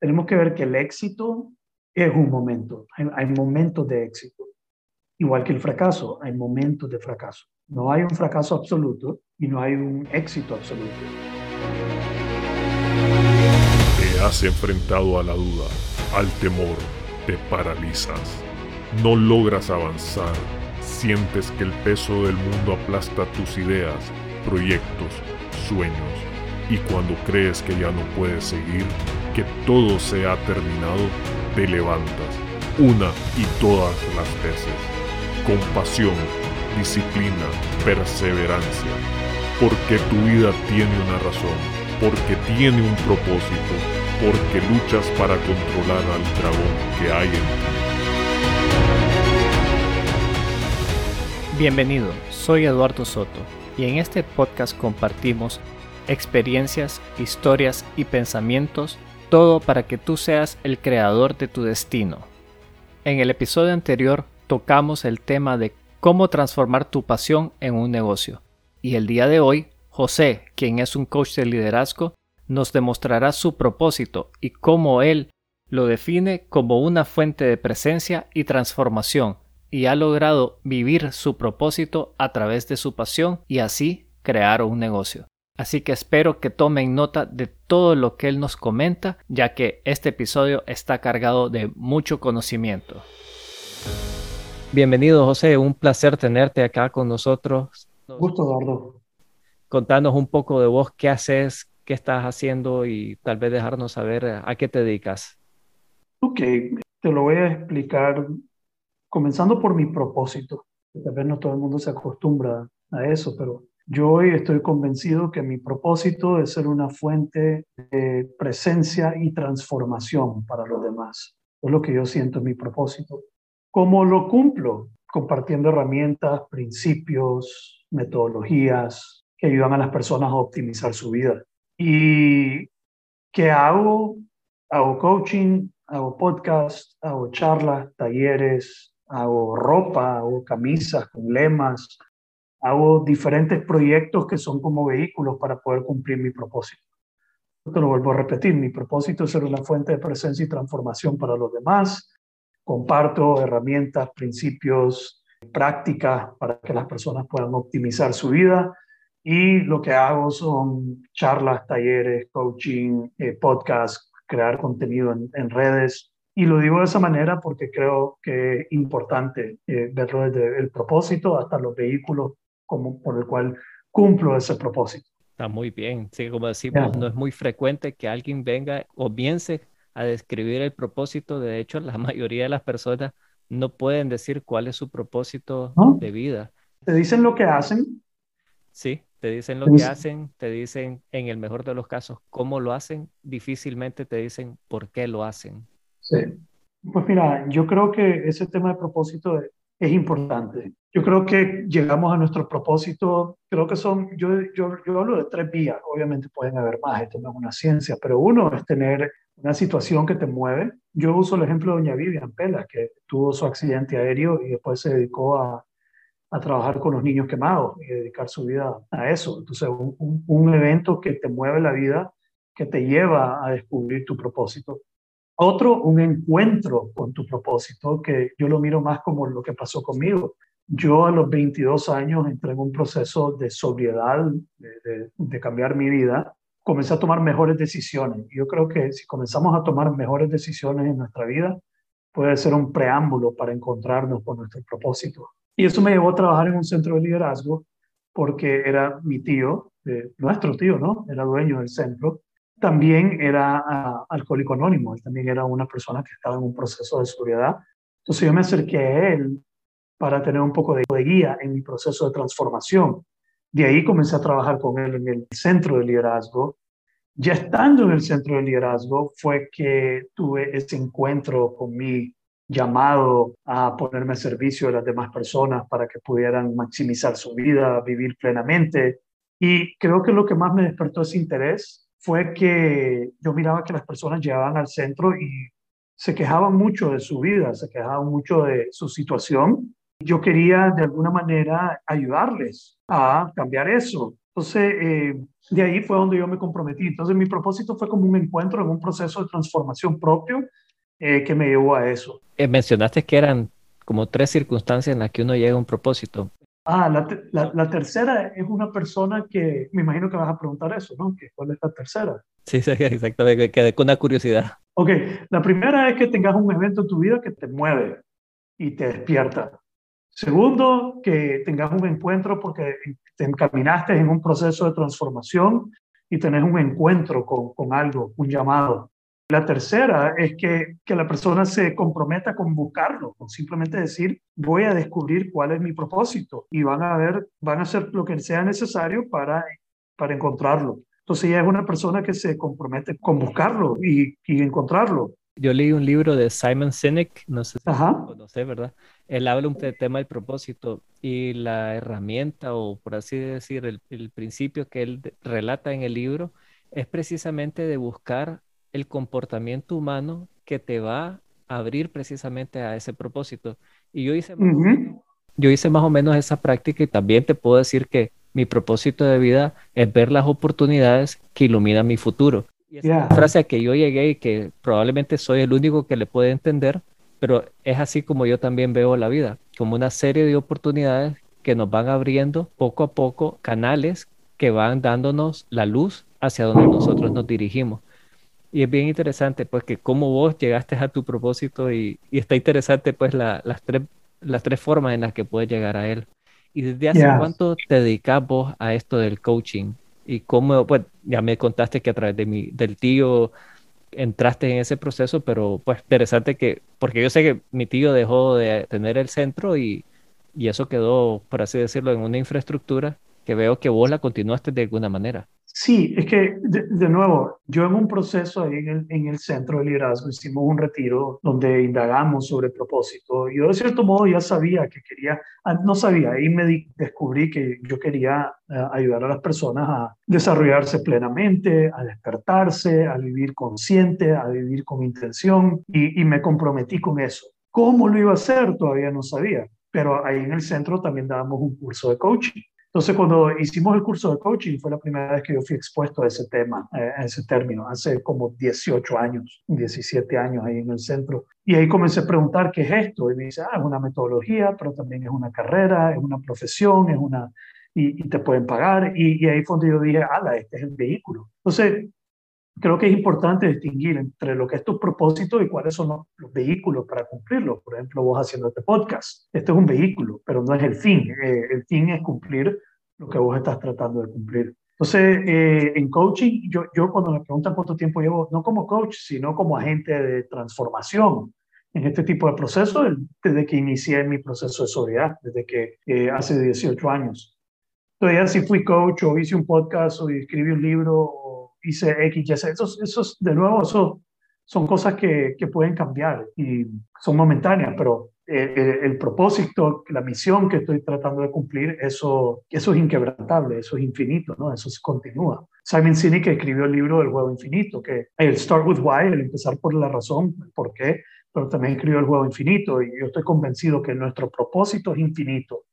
tenemos que ver que el éxito es un momento, hay, momentos de éxito, igual que el fracaso, hay momentos de fracaso. No hay un fracaso absoluto y no hay un éxito absoluto. Te has enfrentado a la duda, al temor, te paralizas, no logras avanzar, sientes que el peso del mundo aplasta tus ideas, proyectos, sueños, y cuando crees que ya no puedes seguir, que todo se ha terminado, te levantas una y todas las veces. Con pasión, disciplina, perseverancia. Porque tu vida tiene una razón, porque tiene un propósito, porque luchas para controlar al dragón que hay en ti. Bienvenido, soy Eduardo Soto y en este podcast compartimos experiencias, historias y pensamientos todo para que tú seas el creador de tu destino. En el episodio anterior tocamos el tema de cómo transformar tu pasión en un negocio. Y el día de hoy, José, quien es un coach de liderazgo, nos demostrará su propósito y cómo él lo define como una fuente de presencia y transformación, y ha logrado vivir su propósito a través de su pasión y así crear un negocio. Así que espero que tomen nota de todo lo que él nos comenta, ya que este episodio está cargado de mucho conocimiento. Bienvenido, José. Un placer tenerte acá con nosotros. Gusto, Eduardo. Contanos un poco de vos, qué haces, qué estás haciendo y tal vez dejarnos saber a qué te dedicas. Ok, te lo voy a explicar comenzando por mi propósito. Tal vez no todo el mundo se acostumbra a eso, pero yo hoy estoy convencido que mi propósito es ser una fuente de presencia y transformación para los demás. Es lo que yo siento en mi propósito. ¿Cómo lo cumplo? Compartiendo herramientas, principios, metodologías que ayudan a las personas a optimizar su vida. ¿Y qué hago? Hago coaching, hago podcast, hago charlas, talleres, hago ropa, hago camisas con lemas, hago diferentes proyectos que son como vehículos para poder cumplir mi propósito. Te lo vuelvo a repetir, mi propósito es ser una fuente de presencia y transformación para los demás. Comparto herramientas, principios, prácticas para que las personas puedan optimizar su vida. Y lo que hago son charlas, talleres, coaching, eh, podcasts, crear contenido en, redes. Y lo digo de esa manera porque creo que es importante eh, verlo desde el propósito hasta los vehículos como por el cual cumplo ese propósito. Está muy bien. Sí, como decimos, no es muy frecuente que alguien venga o piense a describir el propósito. De hecho, la mayoría de las personas no pueden decir cuál es su propósito de vida. Te dicen lo que hacen. Sí, te dicen lo que hacen, te dicen en el mejor de los casos cómo lo hacen, difícilmente te dicen por qué lo hacen. Sí. Pues mira, yo creo que ese tema de propósito es importante. Yo creo que llegamos a nuestro propósito, creo que son, yo, yo, yo hablo de tres vías, obviamente pueden haber más, esto no es una ciencia, pero uno es tener una situación que te mueve. Yo uso el ejemplo de doña Vivian Pela, que tuvo su accidente aéreo y después se dedicó a, a trabajar con los niños quemados y dedicar su vida a eso. Entonces, un, un evento que te mueve la vida, que te lleva a descubrir tu propósito. Otro, un encuentro con tu propósito, que yo lo miro más como lo que pasó conmigo. Yo a los 22 años entré en un proceso de sobriedad, de, cambiar mi vida. Comencé a tomar mejores decisiones. Yo creo que si comenzamos a tomar mejores decisiones en nuestra vida, puede ser un preámbulo para encontrarnos con nuestro propósito. Y eso me llevó a trabajar en un centro de liderazgo porque era mi tío, nuestro tío, ¿no? Era dueño del centro también era uh, alcohólico anónimo, él también era una persona que estaba en un proceso de sobriedad. Entonces yo me acerqué a él para tener un poco de, guía en mi proceso de transformación. De ahí comencé a trabajar con él en el centro de liderazgo. Ya estando en el centro de liderazgo fue que tuve ese encuentro con mi llamado a ponerme a servicio de las demás personas para que pudieran maximizar su vida, vivir plenamente. Y creo que lo que más me despertó ese interés fue que yo miraba que las personas llegaban al centro y se quejaban mucho de su vida, se quejaban mucho de su situación. Yo quería de alguna manera ayudarles a cambiar eso. Entonces, eh, de ahí fue donde yo me comprometí. Entonces, mi propósito fue como un encuentro en un proceso de transformación propio eh, que me llevó a eso. Eh, mencionaste que eran como tres circunstancias en las que uno llega a un propósito. Ah, la, la, tercera es una persona que, me imagino que vas a preguntar eso, ¿no? ¿Cuál es la tercera? Sí, sí, exactamente, quedé con una curiosidad. Ok, la primera es que tengas un evento en tu vida que te mueve y te despierta. Segundo, que tengas un encuentro porque te encaminaste en un proceso de transformación y tenés un encuentro con, con algo, un llamado. La tercera es que, que, la persona se comprometa con buscarlo, con simplemente decir, voy a descubrir cuál es mi propósito y van a ver, van a hacer lo que sea necesario para, para encontrarlo. Entonces ya es una persona que se compromete con buscarlo y, y encontrarlo. Yo leí un libro de Simon Sinek, no sé si lo conoce, ¿verdad? Él habla un tema del propósito y la herramienta, o por así decir, el, el principio que él relata en el libro es precisamente de buscar el comportamiento humano que te va a abrir precisamente a ese propósito. Y yo hice, yo hice más o menos esa práctica y también te puedo decir que mi propósito de vida es ver las oportunidades que iluminan mi futuro. Y esa es frase a que yo llegué y que probablemente soy el único que le puede entender, pero es así como yo también veo la vida, como una serie de oportunidades que nos van abriendo poco a poco canales que van dándonos la luz hacia donde nosotros nos dirigimos. Y es bien interesante, pues, que cómo vos llegaste a tu propósito y, está interesante, pues, las, tres, las tres formas en las que puedes llegar a él. ¿Y desde hace cuánto te dedicas vos a esto del coaching? Y cómo, pues, ya me contaste que a través de mi, del tío entraste en ese proceso, pero pues interesante que, porque yo sé que mi tío dejó de tener el centro y, y eso quedó, por así decirlo, en una infraestructura que veo que vos la continuaste de alguna manera. Sí, es que, de, nuevo, yo en un proceso ahí en el, en el, centro de liderazgo hicimos un retiro donde indagamos sobre propósito. Yo de cierto modo ya sabía que quería, ah, no sabía, ahí me descubrí que yo quería eh, ayudar a las personas a desarrollarse plenamente, a despertarse, a vivir consciente, a vivir con intención y, y me comprometí con eso. ¿Cómo lo iba a hacer? Todavía no sabía, pero ahí en el centro también dábamos un curso de coaching. Entonces, cuando hicimos el curso de coaching, fue la primera vez que yo fui expuesto a ese tema, eh, a ese término, hace como 18 años, 17 años ahí en el centro. Y ahí comencé a preguntar, ¿qué es esto? Y me dice, ah, es una metodología, pero también es una carrera, es una profesión, es una... Y, te pueden pagar. Y, y ahí fue donde yo dije, ala, este es el vehículo. Entonces, creo que es importante distinguir entre lo que es tu propósito y cuáles son los, vehículos para cumplirlo. Por ejemplo, vos haciendo este podcast. Este es un vehículo, pero no es el fin. Eh, el fin es cumplir lo que vos estás tratando de cumplir. Entonces, eh, en coaching, yo, yo cuando me preguntan cuánto tiempo llevo, no como coach, sino como agente de transformación en este tipo de procesos, desde que inicié mi proceso de sobriedad, desde que eh, hace 18 años. Todavía si fui coach o hice un podcast o escribí un libro hice X, Y, Z. Esos, esos, de nuevo, eso son cosas que, que pueden cambiar y son momentáneas, pero el, el, propósito, la misión que estoy tratando de cumplir, eso, eso es inquebrantable, eso es infinito, ¿no? Eso se continúa. Simon Sinek escribió el libro del juego infinito, que el Start with Why, el empezar por la razón, por qué, pero también escribió el juego infinito y yo estoy convencido que nuestro propósito es infinito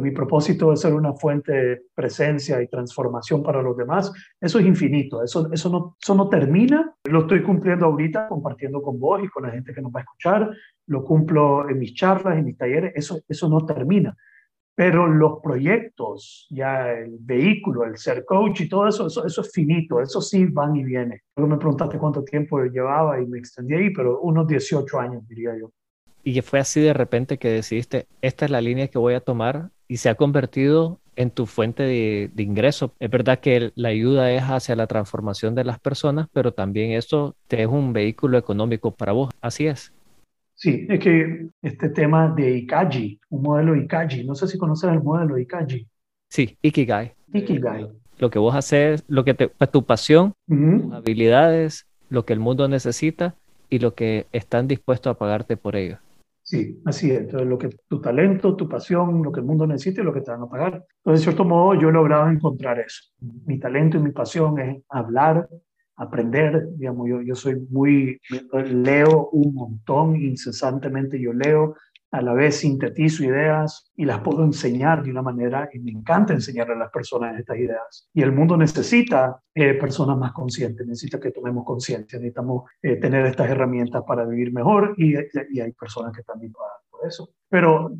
mi propósito es ser una fuente de presencia y transformación para los demás. Eso es infinito, eso, eso, no, eso no termina. Lo estoy cumpliendo ahorita compartiendo con vos y con la gente que nos va a escuchar. Lo cumplo en mis charlas, en mis talleres. Eso, eso no termina. Pero los proyectos, ya el vehículo, el ser coach y todo eso, eso, eso es finito, eso sí van y viene. Luego me preguntaste cuánto tiempo llevaba y me extendí ahí, pero unos 18 años, diría yo. Y fue así de repente que decidiste, esta es la línea que voy a tomar y se ha convertido en tu fuente de, ingreso. Es verdad que la ayuda es hacia la transformación de las personas, pero también eso te es un vehículo económico para vos. Así es. Sí, es que este tema de Ikaji, un modelo Ikaji, no sé si conoces el modelo Ikaji. Sí, Ikigai. Ikigai. Lo que vos haces, lo que te, tu pasión, tus habilidades, lo que el mundo necesita y lo que están dispuestos a pagarte por ello. Sí, así es. Entonces, lo que tu talento, tu pasión, lo que el mundo necesita y lo que te van a pagar. Entonces, de cierto modo, yo he logrado encontrar eso. Mi talento y mi pasión es hablar, aprender. Digamos, yo, yo soy muy, leo un montón, incesantemente yo leo, a la vez sintetizo ideas y las puedo enseñar de una manera y me encanta enseñarle a las personas estas ideas. Y el mundo necesita eh, personas más conscientes, necesita que tomemos conciencia, necesitamos eh, tener estas herramientas para vivir mejor y, hay personas que también pagan por eso. Pero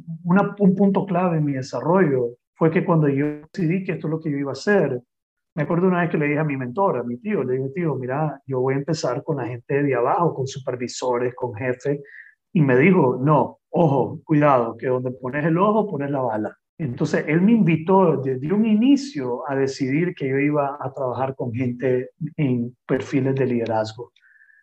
un punto clave en mi desarrollo fue que cuando yo decidí que esto es lo que yo iba a hacer, me acuerdo una vez que le dije a mi mentor, a mi tío, le dije, tío, mira, yo voy a empezar con la gente de abajo, con supervisores, con jefes, y me dijo, no, ojo, cuidado, que donde pones el ojo, pones la bala. Entonces, él me invitó desde un inicio a decidir que yo iba a trabajar con gente en perfiles de liderazgo.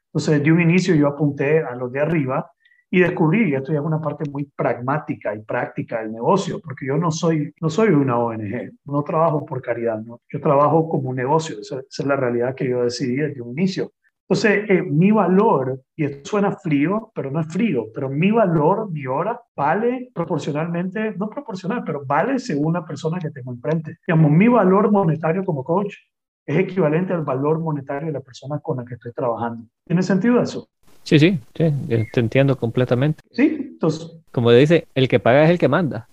Entonces, desde un inicio yo apunté a los de arriba y descubrí, y esto ya es una parte muy pragmática y práctica del negocio, porque yo no soy, no soy una ONG, no trabajo por caridad, ¿no? yo trabajo como un negocio, esa, esa es la realidad que yo decidí desde un inicio. Entonces, eh, mi valor, y esto suena frío, pero no es frío, pero mi valor, mi hora, vale proporcionalmente, no proporcional, pero vale según la persona que tengo enfrente. Digamos, mi valor monetario como coach es equivalente al valor monetario de la persona con la que estoy trabajando. ¿Tiene sentido eso? Sí, sí, sí, te entiendo completamente. Sí, entonces... Como dice, el que paga es el que manda.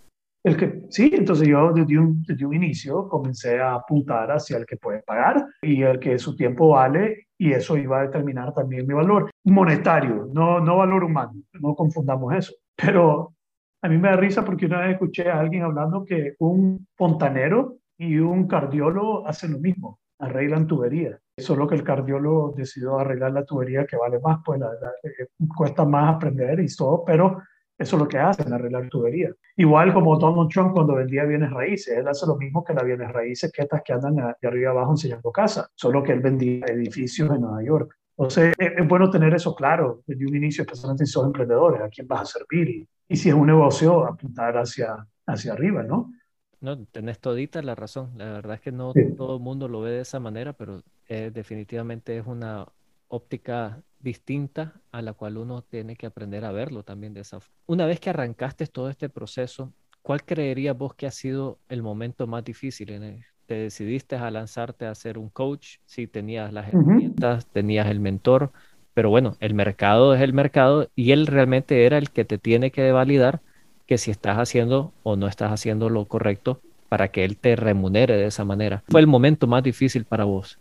El que, sí, entonces yo desde un, desde un inicio comencé a apuntar hacia el que puede pagar y el que su tiempo vale y eso iba a determinar también mi valor monetario, no, no valor humano, no confundamos eso. Pero a mí me da risa porque una vez escuché a alguien hablando que un fontanero y un cardiólogo hacen lo mismo, arreglan tuberías. Solo que el cardiólogo decidió arreglar la tubería que vale más, pues la, eh, cuesta más aprender y todo, pero eso es lo que hacen, arreglar tuberías. Igual como Donald Trump cuando vendía bienes raíces, él hace lo mismo que las bienes raíces que estas que andan de arriba abajo enseñando casas, solo que él vendía edificios en Nueva York. Entonces, es, bueno tener eso claro desde un inicio, especialmente si sos emprendedores, a quién vas a servir y, y si es un negocio, apuntar hacia, hacia arriba, ¿no? No, tenés todita la razón. La verdad es que no todo el mundo lo ve de esa manera, pero eh, definitivamente es una óptica distinta a la cual uno tiene que aprender a verlo también de esa forma. Una vez que arrancaste todo este proceso, ¿cuál creerías vos que ha sido el momento más difícil en el te decidiste a lanzarte a ser un coach, si tenías las herramientas, tenías el mentor, pero bueno, el mercado es el mercado y él realmente era el que te tiene que validar que si estás haciendo o no estás haciendo lo correcto para que él te remunere de esa manera. ¿Fue el momento más difícil para vos?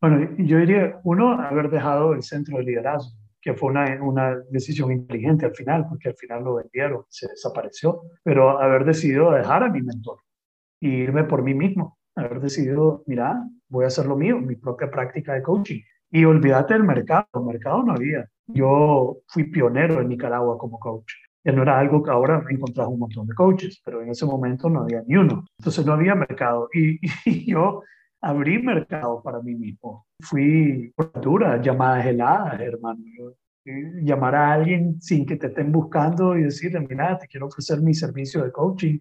Bueno, yo diría, uno, haber dejado el centro de liderazgo, que fue una, una decisión inteligente al final, porque al final lo vendieron, se desapareció, pero haber decidido dejar a mi mentor e irme por mí mismo, haber decidido, mira, voy a hacer lo mío, mi propia práctica de coaching. Y olvídate del mercado, el mercado no había. Yo fui pionero en Nicaragua como coach. Ya no era algo que ahora me encontrás un montón de coaches, pero en ese momento no había ni uno. Entonces no había mercado. Y, y yo abrí mercado para mí mismo. Fui dura, llamadas heladas, hermano. llamar a alguien sin que te estén buscando y decirle, mira, te quiero ofrecer mi servicio de coaching.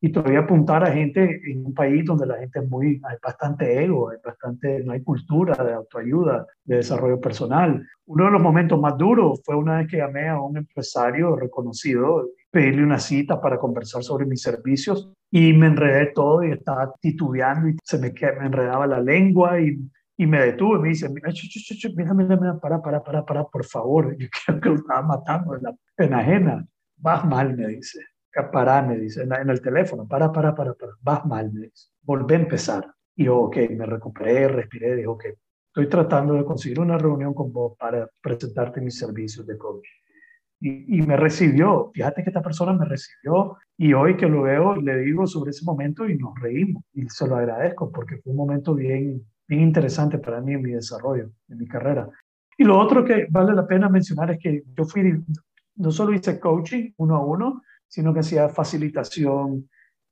Y todavía apuntar a gente en un país donde la gente es muy, hay bastante ego, hay bastante, no hay cultura de autoayuda, de desarrollo personal. Uno de los momentos más duros fue una vez que llamé a un empresario reconocido, pedirle una cita para conversar sobre mis servicios y me enredé todo y estaba titubeando y se me, me enredaba la lengua y, y me detuve. Me dice, mira, mira, mira, mira, para, para, para, para, por favor. Yo creo que lo estaba matando en la pena ajena. Vas mal, me dice. Para, me dice, en, el teléfono. Para, para, para, para. Vas mal, me dice. Volvé a empezar. Y yo, ok, me recuperé, respiré, dijo, ok, estoy tratando de conseguir una reunión con vos para presentarte mis servicios de coaching y, me recibió. Fíjate que esta persona me recibió y hoy que lo veo le digo sobre ese momento y nos reímos y se lo agradezco porque fue un momento bien, bien interesante para mí en mi desarrollo, en mi carrera. Y lo otro que vale la pena mencionar es que yo fui, no solo hice coaching uno a uno, sino que hacía facilitación,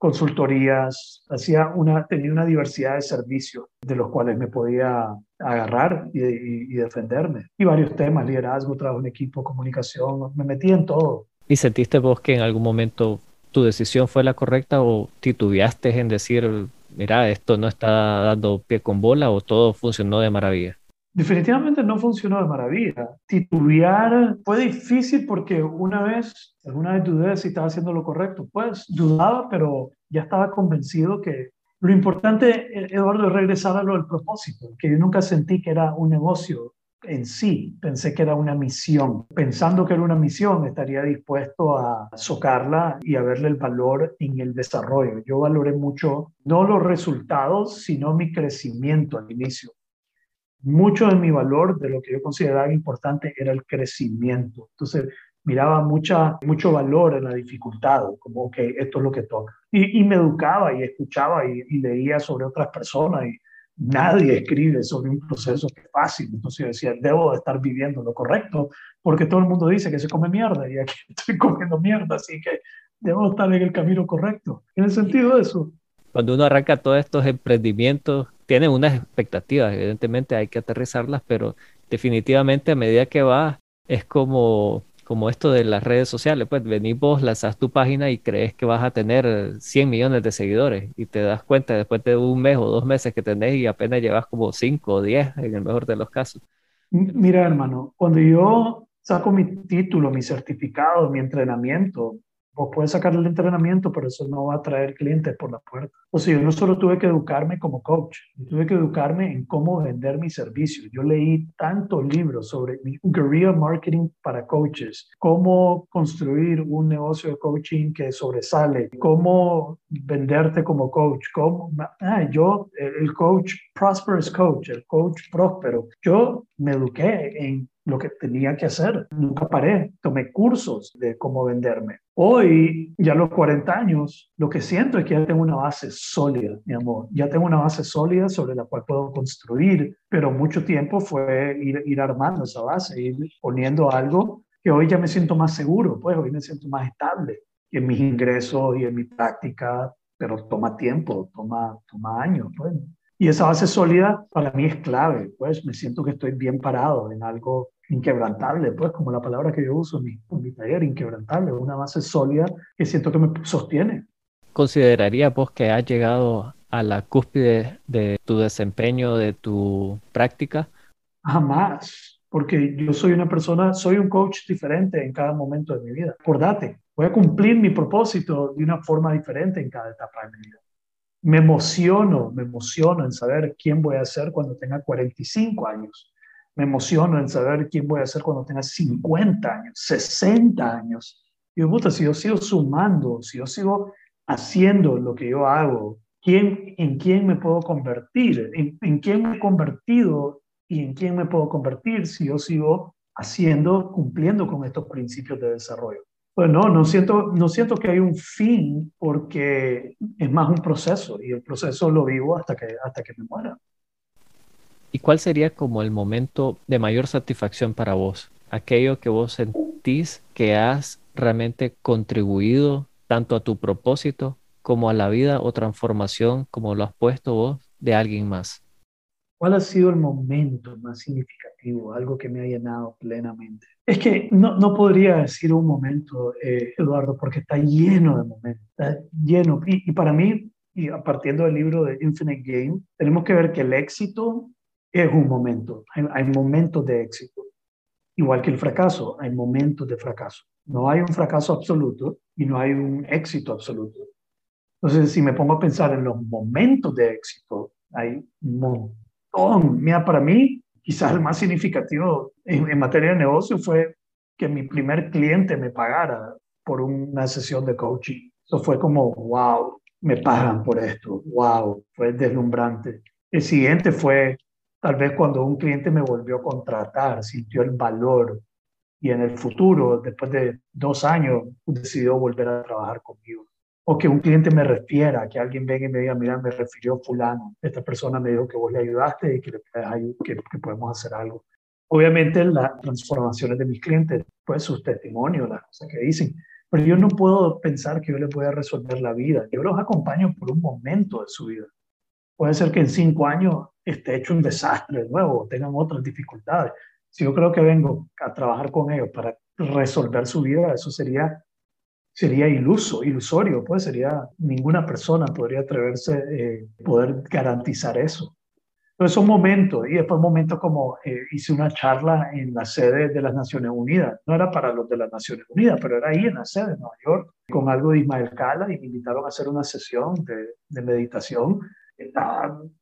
consultorías, hacía una, tenía una diversidad de servicios de los cuales me podía agarrar y, defenderme. Y varios temas, liderazgo, trabajo en equipo, comunicación, me metí en todo. ¿Y sentiste vos que en algún momento tu decisión fue la correcta o titubeaste en decir, mira, esto no está dando pie con bola o todo funcionó de maravilla? Definitivamente no funcionó de maravilla. Titubear fue difícil porque una vez, alguna vez dudé si estaba haciendo lo correcto. Pues dudaba, pero ya estaba convencido que lo importante, Eduardo, es regresar a lo del propósito, que yo nunca sentí que era un negocio, en sí, pensé que era una misión. Pensando que era una misión, estaría dispuesto a socarla y a verle el valor en el desarrollo. Yo valoré mucho no los resultados, sino mi crecimiento al inicio. Mucho de mi valor, de lo que yo consideraba importante, era el crecimiento. Entonces, miraba mucha, mucho valor en la dificultad, como que esto es lo que toca. Y, me educaba y escuchaba y, y leía sobre otras personas y Nadie escribe sobre un proceso que es fácil. Entonces yo decía, debo de estar viviendo lo correcto, porque todo el mundo dice que se come mierda y aquí estoy comiendo mierda, así que debo estar en el camino correcto. En el sentido de eso. Cuando uno arranca todos estos emprendimientos, tiene unas expectativas, evidentemente hay que aterrizarlas, pero definitivamente a medida que va, es como como esto de las redes sociales, pues venís vos, lanzás tu página y crees que vas a tener 100 millones de seguidores y te das cuenta después de un mes o dos meses que tenés y apenas llevas como 5 o 10 en el mejor de los casos. Mira, hermano, cuando yo saco mi título, mi certificado, mi entrenamiento, Vos puedes sacar el entrenamiento, pero eso no va a traer clientes por la puerta. O sea, yo no solo tuve que educarme como coach, yo tuve que educarme en cómo vender mi servicio. Yo leí tantos libros sobre guerrilla marketing para coaches, cómo construir un negocio de coaching que sobresale, cómo venderte como coach, cómo, ah, yo, el coach prosperous coach, el coach próspero, yo me eduqué en lo que tenía que hacer. Nunca paré, tomé cursos de cómo venderme. Hoy, ya a los 40 años, lo que siento es que ya tengo una base sólida, mi amor. Ya tengo una base sólida sobre la cual puedo construir, pero mucho tiempo fue ir, ir armando esa base, ir poniendo algo que hoy ya me siento más seguro, pues hoy me siento más estable en mis ingresos y en mi práctica, pero toma tiempo, toma, toma años, pues. Y esa base sólida para mí es clave, pues me siento que estoy bien parado en algo inquebrantable, pues como la palabra que yo uso en mi, en mi taller, inquebrantable, una base sólida que siento que me sostiene. ¿Consideraría vos que has llegado a la cúspide de tu desempeño, de tu práctica? Jamás, porque yo soy una persona, soy un coach diferente en cada momento de mi vida. Acordate, voy a cumplir mi propósito de una forma diferente en cada etapa de mi vida. Me emociono, me emociono en saber quién voy a ser cuando tenga 45 años me emociono en saber quién voy a ser cuando tenga 50 años, 60 años. Y gusta, si yo sigo sumando, si yo sigo haciendo lo que yo hago, ¿quién, ¿en quién me puedo convertir? ¿En, ¿En quién me he convertido y en quién me puedo convertir si yo sigo haciendo, cumpliendo con estos principios de desarrollo? Pues no, no siento, no siento que hay un fin porque es más un proceso y el proceso lo vivo hasta que, hasta que me muera. ¿Y cuál sería como el momento de mayor satisfacción para vos? Aquello que vos sentís que has realmente contribuido tanto a tu propósito como a la vida o transformación como lo has puesto vos de alguien más. ¿Cuál ha sido el momento más significativo, algo que me ha llenado plenamente? Es que no, no podría decir un momento, eh, Eduardo, porque está lleno de momentos, está lleno. Y, y para mí, y partiendo del libro de Infinite Game, tenemos que ver que el éxito es un momento. Hay, momentos de éxito. Igual que el fracaso, hay momentos de fracaso. No hay un fracaso absoluto y no hay un éxito absoluto. Entonces, si me pongo a pensar en los momentos de éxito, hay un montón. Mira, para mí, quizás el más significativo en, en materia de negocio fue que mi primer cliente me pagara por una sesión de coaching. Eso fue como, wow, me pagan por esto, wow, fue deslumbrante. El siguiente fue Tal vez cuando un cliente me volvió a contratar, sintió el valor y en el futuro, después de dos años, decidió volver a trabajar conmigo. O que un cliente me refiera, que alguien venga y me diga, mira, me refirió fulano, esta persona me dijo que vos le ayudaste y que, que, que podemos hacer algo. Obviamente las transformaciones de mis clientes, pues sus testimonios, las cosas que dicen, pero yo no puedo pensar que yo les voy a resolver la vida. Yo los acompaño por un momento de su vida. Puede ser que en cinco años esté hecho un desastre de nuevo, o tengan otras dificultades. Si yo creo que vengo a trabajar con ellos para resolver su vida, eso sería, sería iluso, ilusorio, pues sería, ninguna persona podría atreverse eh, poder garantizar eso. Entonces son momentos, y después momentos como eh, hice una charla en la sede de las Naciones Unidas, no era para los de las Naciones Unidas, pero era ahí en la sede de Nueva York, con algo de Ismael Cala, y me invitaron a hacer una sesión de, de meditación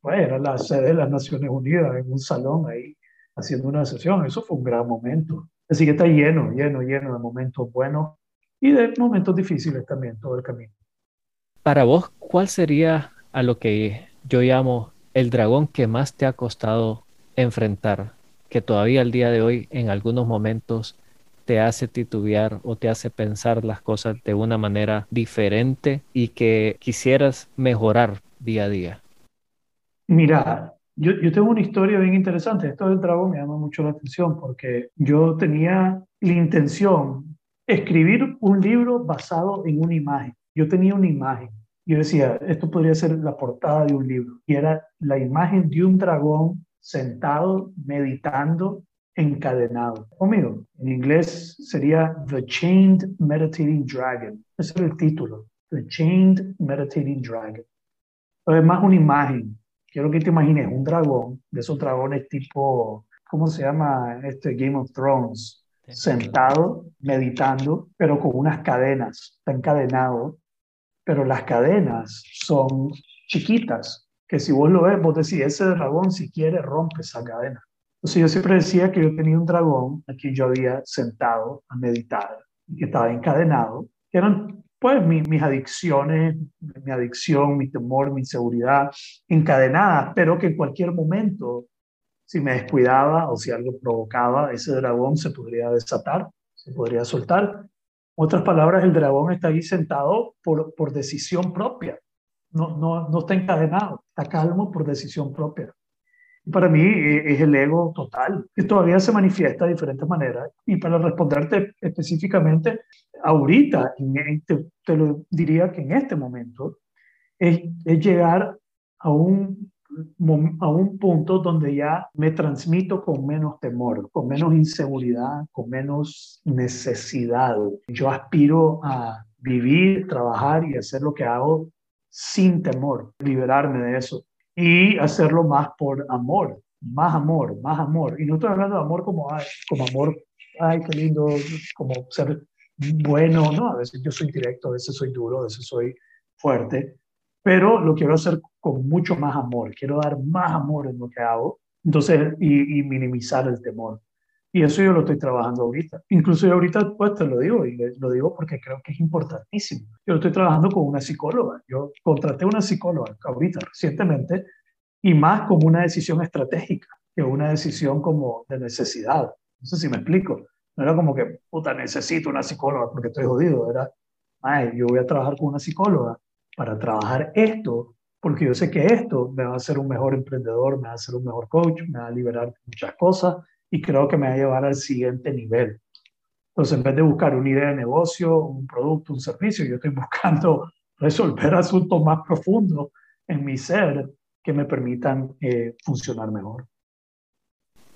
pues, era la sede de las Naciones Unidas, en un salón ahí. haciendo una sesión. Eso fue un gran momento. Así que está lleno, lleno, lleno de momentos buenos y de momentos difíciles también todo el camino. Para vos, ¿cuál sería a lo que yo llamo el dragón que más te ha costado enfrentar, que todavía al día de hoy en algunos momentos te hace titubear o te hace pensar las cosas de una manera diferente y que quisieras mejorar día a día? Mira, yo, tengo una historia bien interesante. Esto del dragón me llama mucho la atención porque yo tenía la intención escribir un libro basado en una imagen. Yo tenía una imagen. Yo decía, esto podría ser la portada de un libro. Y era la imagen de un dragón sentado, meditando, encadenado. Conmigo, en inglés sería The Chained Meditating Dragon. Ese es el título. The Chained Meditating Dragon. Además, una imagen quiero que te imagines un dragón, de esos dragones tipo, ¿cómo se llama? Este Game of Thrones, sentado, meditando, pero con unas cadenas, está encadenado, pero las cadenas son chiquitas, que si vos lo ves, vos decís, ese dragón si quiere rompe esa cadena. Entonces yo siempre decía que yo tenía un dragón, aquí yo había sentado a meditar, y que estaba encadenado, que eran pues mis adicciones, mi adicción, mi temor, mi inseguridad encadenadas, pero que en cualquier momento, si me descuidaba o si algo provocaba, ese dragón se podría desatar, se podría soltar. Otras palabras, el dragón está ahí sentado por, por decisión propia, no, no, no está encadenado, está calmo por decisión propia para mí eh, es el ego total, que todavía se manifiesta de diferentes maneras. Y para responderte específicamente, ahorita, te, te lo diría que en este momento, es, es llegar a un, a un punto donde ya me transmito con menos temor, con menos inseguridad, con menos necesidad. Yo aspiro a vivir, trabajar y hacer lo que hago sin temor, liberarme de eso y hacerlo más por amor, más amor, más amor. Y no estoy hablando de amor como, ay, como amor, ay, qué lindo, como ser bueno, ¿no? A veces yo soy directo, a veces soy duro, a veces soy fuerte, pero lo quiero hacer con mucho más amor, quiero dar más amor en lo que hago, entonces, y, minimizar el temor. Y eso yo lo estoy trabajando ahorita. Incluso yo ahorita pues te lo digo y lo digo porque creo que es importantísimo. Yo lo estoy trabajando con una psicóloga. Yo contraté una psicóloga ahorita recientemente y más como una decisión estratégica que una decisión como de necesidad. No sé si me explico. No era como que, puta, necesito una psicóloga porque estoy jodido. Era, ay, yo voy a trabajar con una psicóloga para trabajar esto porque yo sé que esto me va a hacer un mejor emprendedor, me va a hacer un mejor coach, me va a liberar de muchas cosas y creo que me va a llevar al siguiente nivel. Entonces, en vez de buscar una idea de negocio, un producto, un servicio, yo estoy buscando resolver asuntos más profundos en mi ser que me permitan eh, funcionar mejor.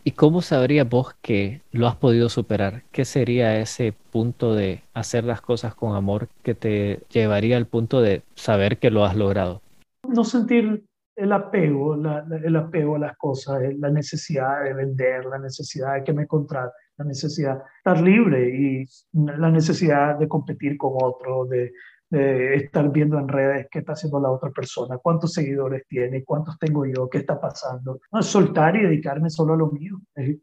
¿Y cómo sabrías vos que lo has podido superar? ¿Qué sería ese punto de hacer las cosas con amor que te llevaría al punto de saber que lo has logrado? No sentir el apego, el apego a las cosas, la necesidad de vender, la necesidad de que me contraten, la necesidad de estar libre y la necesidad de competir con otro, de, estar viendo en redes qué está haciendo la otra persona, cuántos seguidores tiene, cuántos tengo yo, qué está pasando. No, soltar y dedicarme solo a lo mío. Es,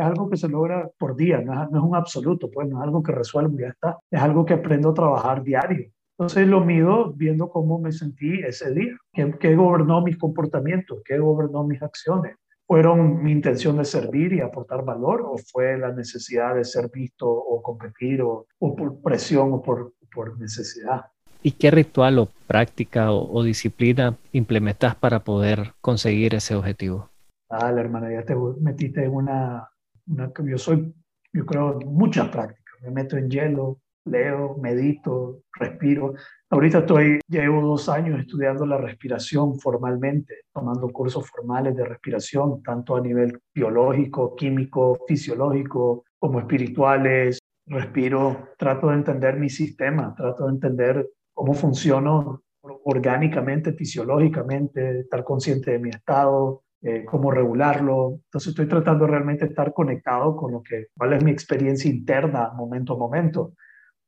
algo que se logra por día, no es, no es, un absoluto, pues no es algo que resuelvo ya está. Es algo que aprendo a trabajar diario. Entonces lo mido viendo cómo me sentí ese día, qué, gobernó mis comportamientos, qué gobernó mis acciones. ¿Fueron mi intención de servir y aportar valor o fue la necesidad de ser visto o competir o, por presión o por, por, necesidad? ¿Y qué ritual o práctica o, disciplina implementas para poder conseguir ese objetivo? Ah, la hermana, ya te metiste en una, una yo soy, yo creo, muchas prácticas. Me meto en hielo, leo, medito, respiro. Ahorita estoy, llevo dos años estudiando la respiración formalmente, tomando cursos formales de respiración, tanto a nivel biológico, químico, fisiológico, como espirituales. Respiro, trato de entender mi sistema, trato de entender cómo funciono orgánicamente, fisiológicamente, estar consciente de mi estado, eh, cómo regularlo. Entonces estoy tratando realmente de estar conectado con lo que, cuál es mi experiencia interna momento a momento.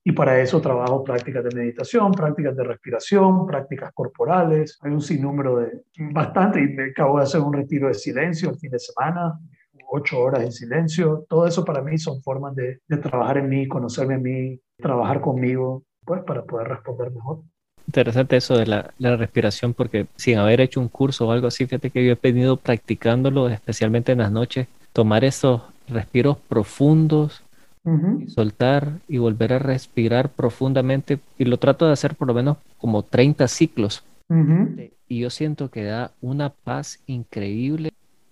Y para eso trabajo prácticas de meditación, prácticas de respiración, prácticas corporales. Hay un sinnúmero de bastante y me acabo de hacer un retiro de silencio el fin de semana. Ocho horas en silencio. Todo eso para mí son formas de, de trabajar en mí, conocerme a mí, trabajar conmigo, pues para poder responder mejor. Interesante eso de la, la, respiración, porque sin haber hecho un curso o algo así, fíjate que yo he venido practicándolo, especialmente en las noches, tomar esos respiros profundos, y soltar y volver a respirar profundamente. Y lo trato de hacer por lo menos como 30 ciclos. Y yo siento que da una paz increíble,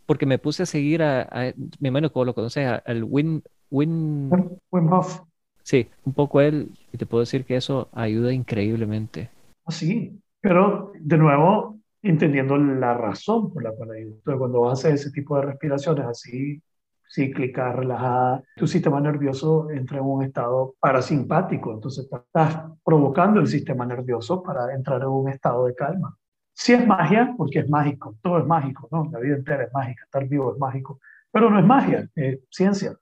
porque me puse a seguir a, a me imagino como lo conoces, al Win, Win... Wim Hof. Sí, un poco él, y te puedo decir que eso ayuda increíblemente. Sí, pero de nuevo, entendiendo la razón por la cual ayuda. Entonces, cuando vas a hacer ese tipo de respiraciones así cíclicas, relajadas, tu sistema nervioso entra en un estado parasimpático, entonces estás provocando el sistema nervioso para entrar en un estado de calma. Sí es magia, porque es mágico, todo es mágico, ¿no? La vida entera es mágica, estar vivo es mágico, pero no es magia, es ciencia.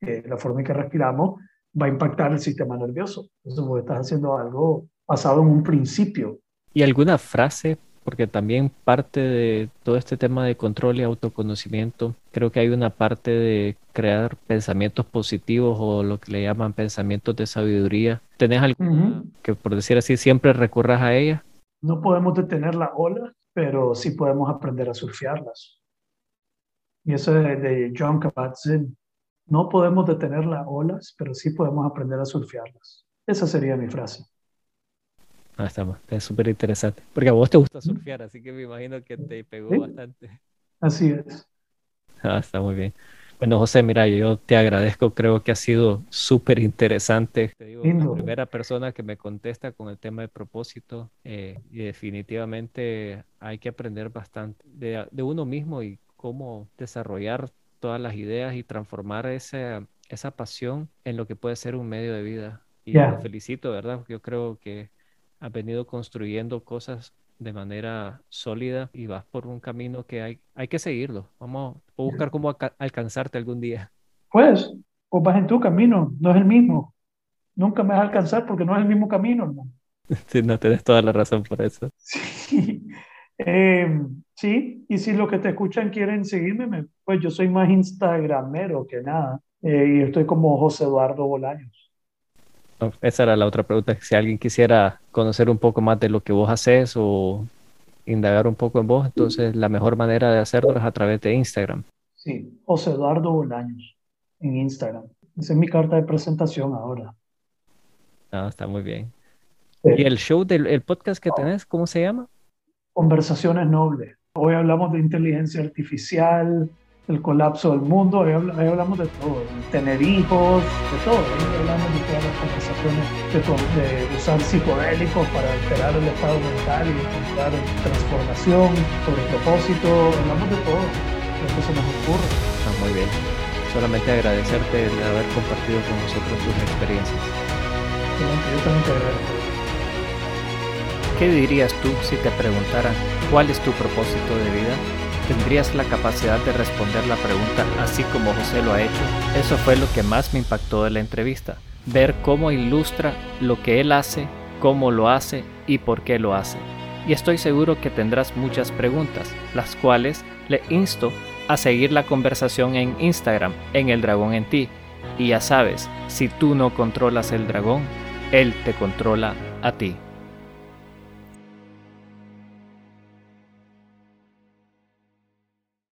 Eh, la forma en que respiramos va a impactar el sistema nervioso. Entonces, vos estás haciendo algo basado en un principio. ¿Y alguna frase? Porque también parte de todo este tema de control y autoconocimiento, creo que hay una parte de crear pensamientos positivos o lo que le llaman pensamientos de sabiduría. ¿Tenés alguna que, por decir así, siempre recurras a ella? No podemos detener la ola, pero sí podemos aprender a surfearlas. Y eso es de John Kabat-Zinn. No podemos detener las olas, pero sí podemos aprender a surfearlas. Esa sería mi frase. Ah, está, es súper interesante. Porque a vos te gusta surfear, así que me imagino que te pegó bastante. Así es. Ah, está muy bien. Bueno, José, mira, yo te agradezco, creo que ha sido súper interesante. Te digo, la primera persona que me contesta con el tema de propósito eh, y definitivamente hay que aprender bastante de, de, uno mismo y cómo desarrollar todas las ideas y transformar esa, esa pasión en lo que puede ser un medio de vida. Y te felicito, ¿verdad? Yo creo que has venido construyendo cosas de manera sólida y vas por un camino que hay, hay que seguirlo. Vamos a buscar cómo alcanzarte algún día. Pues, o vas en tu camino, no es el mismo. Nunca me vas a alcanzar porque no es el mismo camino, hermano. Sí, no tienes toda la razón por eso. Sí. Em, sí, y si los que te escuchan quieren seguirme, pues yo soy más instagramero que nada. Eh, y estoy como José Eduardo Bolaños. Esa era la otra pregunta. Si alguien quisiera conocer un poco más de lo que vos haces o indagar un poco en vos, entonces la mejor manera de hacerlo es a través de Instagram. Sí, José Eduardo Bolaños en Instagram. Esa es mi carta de presentación ahora. Ah, está muy bien. ¿Y el show del el podcast que tenés, cómo se llama? conversaciones nobles. Hoy hablamos de inteligencia artificial, el colapso del mundo, hoy, hablamos de todo, de tener hijos, de todo. Hoy hablamos de todas las conversaciones de, usar psicodélicos para alterar el estado mental y encontrar transformación, sobre propósito, hablamos de todo, lo que se nos ocurre. Está muy bien. Solamente agradecerte de haber compartido con nosotros tus experiencias. Yo también te agradezco. ¿Qué dirías tú si te preguntaran cuál es tu propósito de vida? ¿Tendrías la capacidad de responder la pregunta así como José lo ha hecho? Eso fue lo que más me impactó de la entrevista, ver cómo ilustra lo que él hace, cómo lo hace y por qué lo hace. Y estoy seguro que tendrás muchas preguntas, las cuales le insto a seguir la conversación en Instagram, en el dragón en ti. Y ya sabes, si tú no controlas el dragón, él te controla a ti.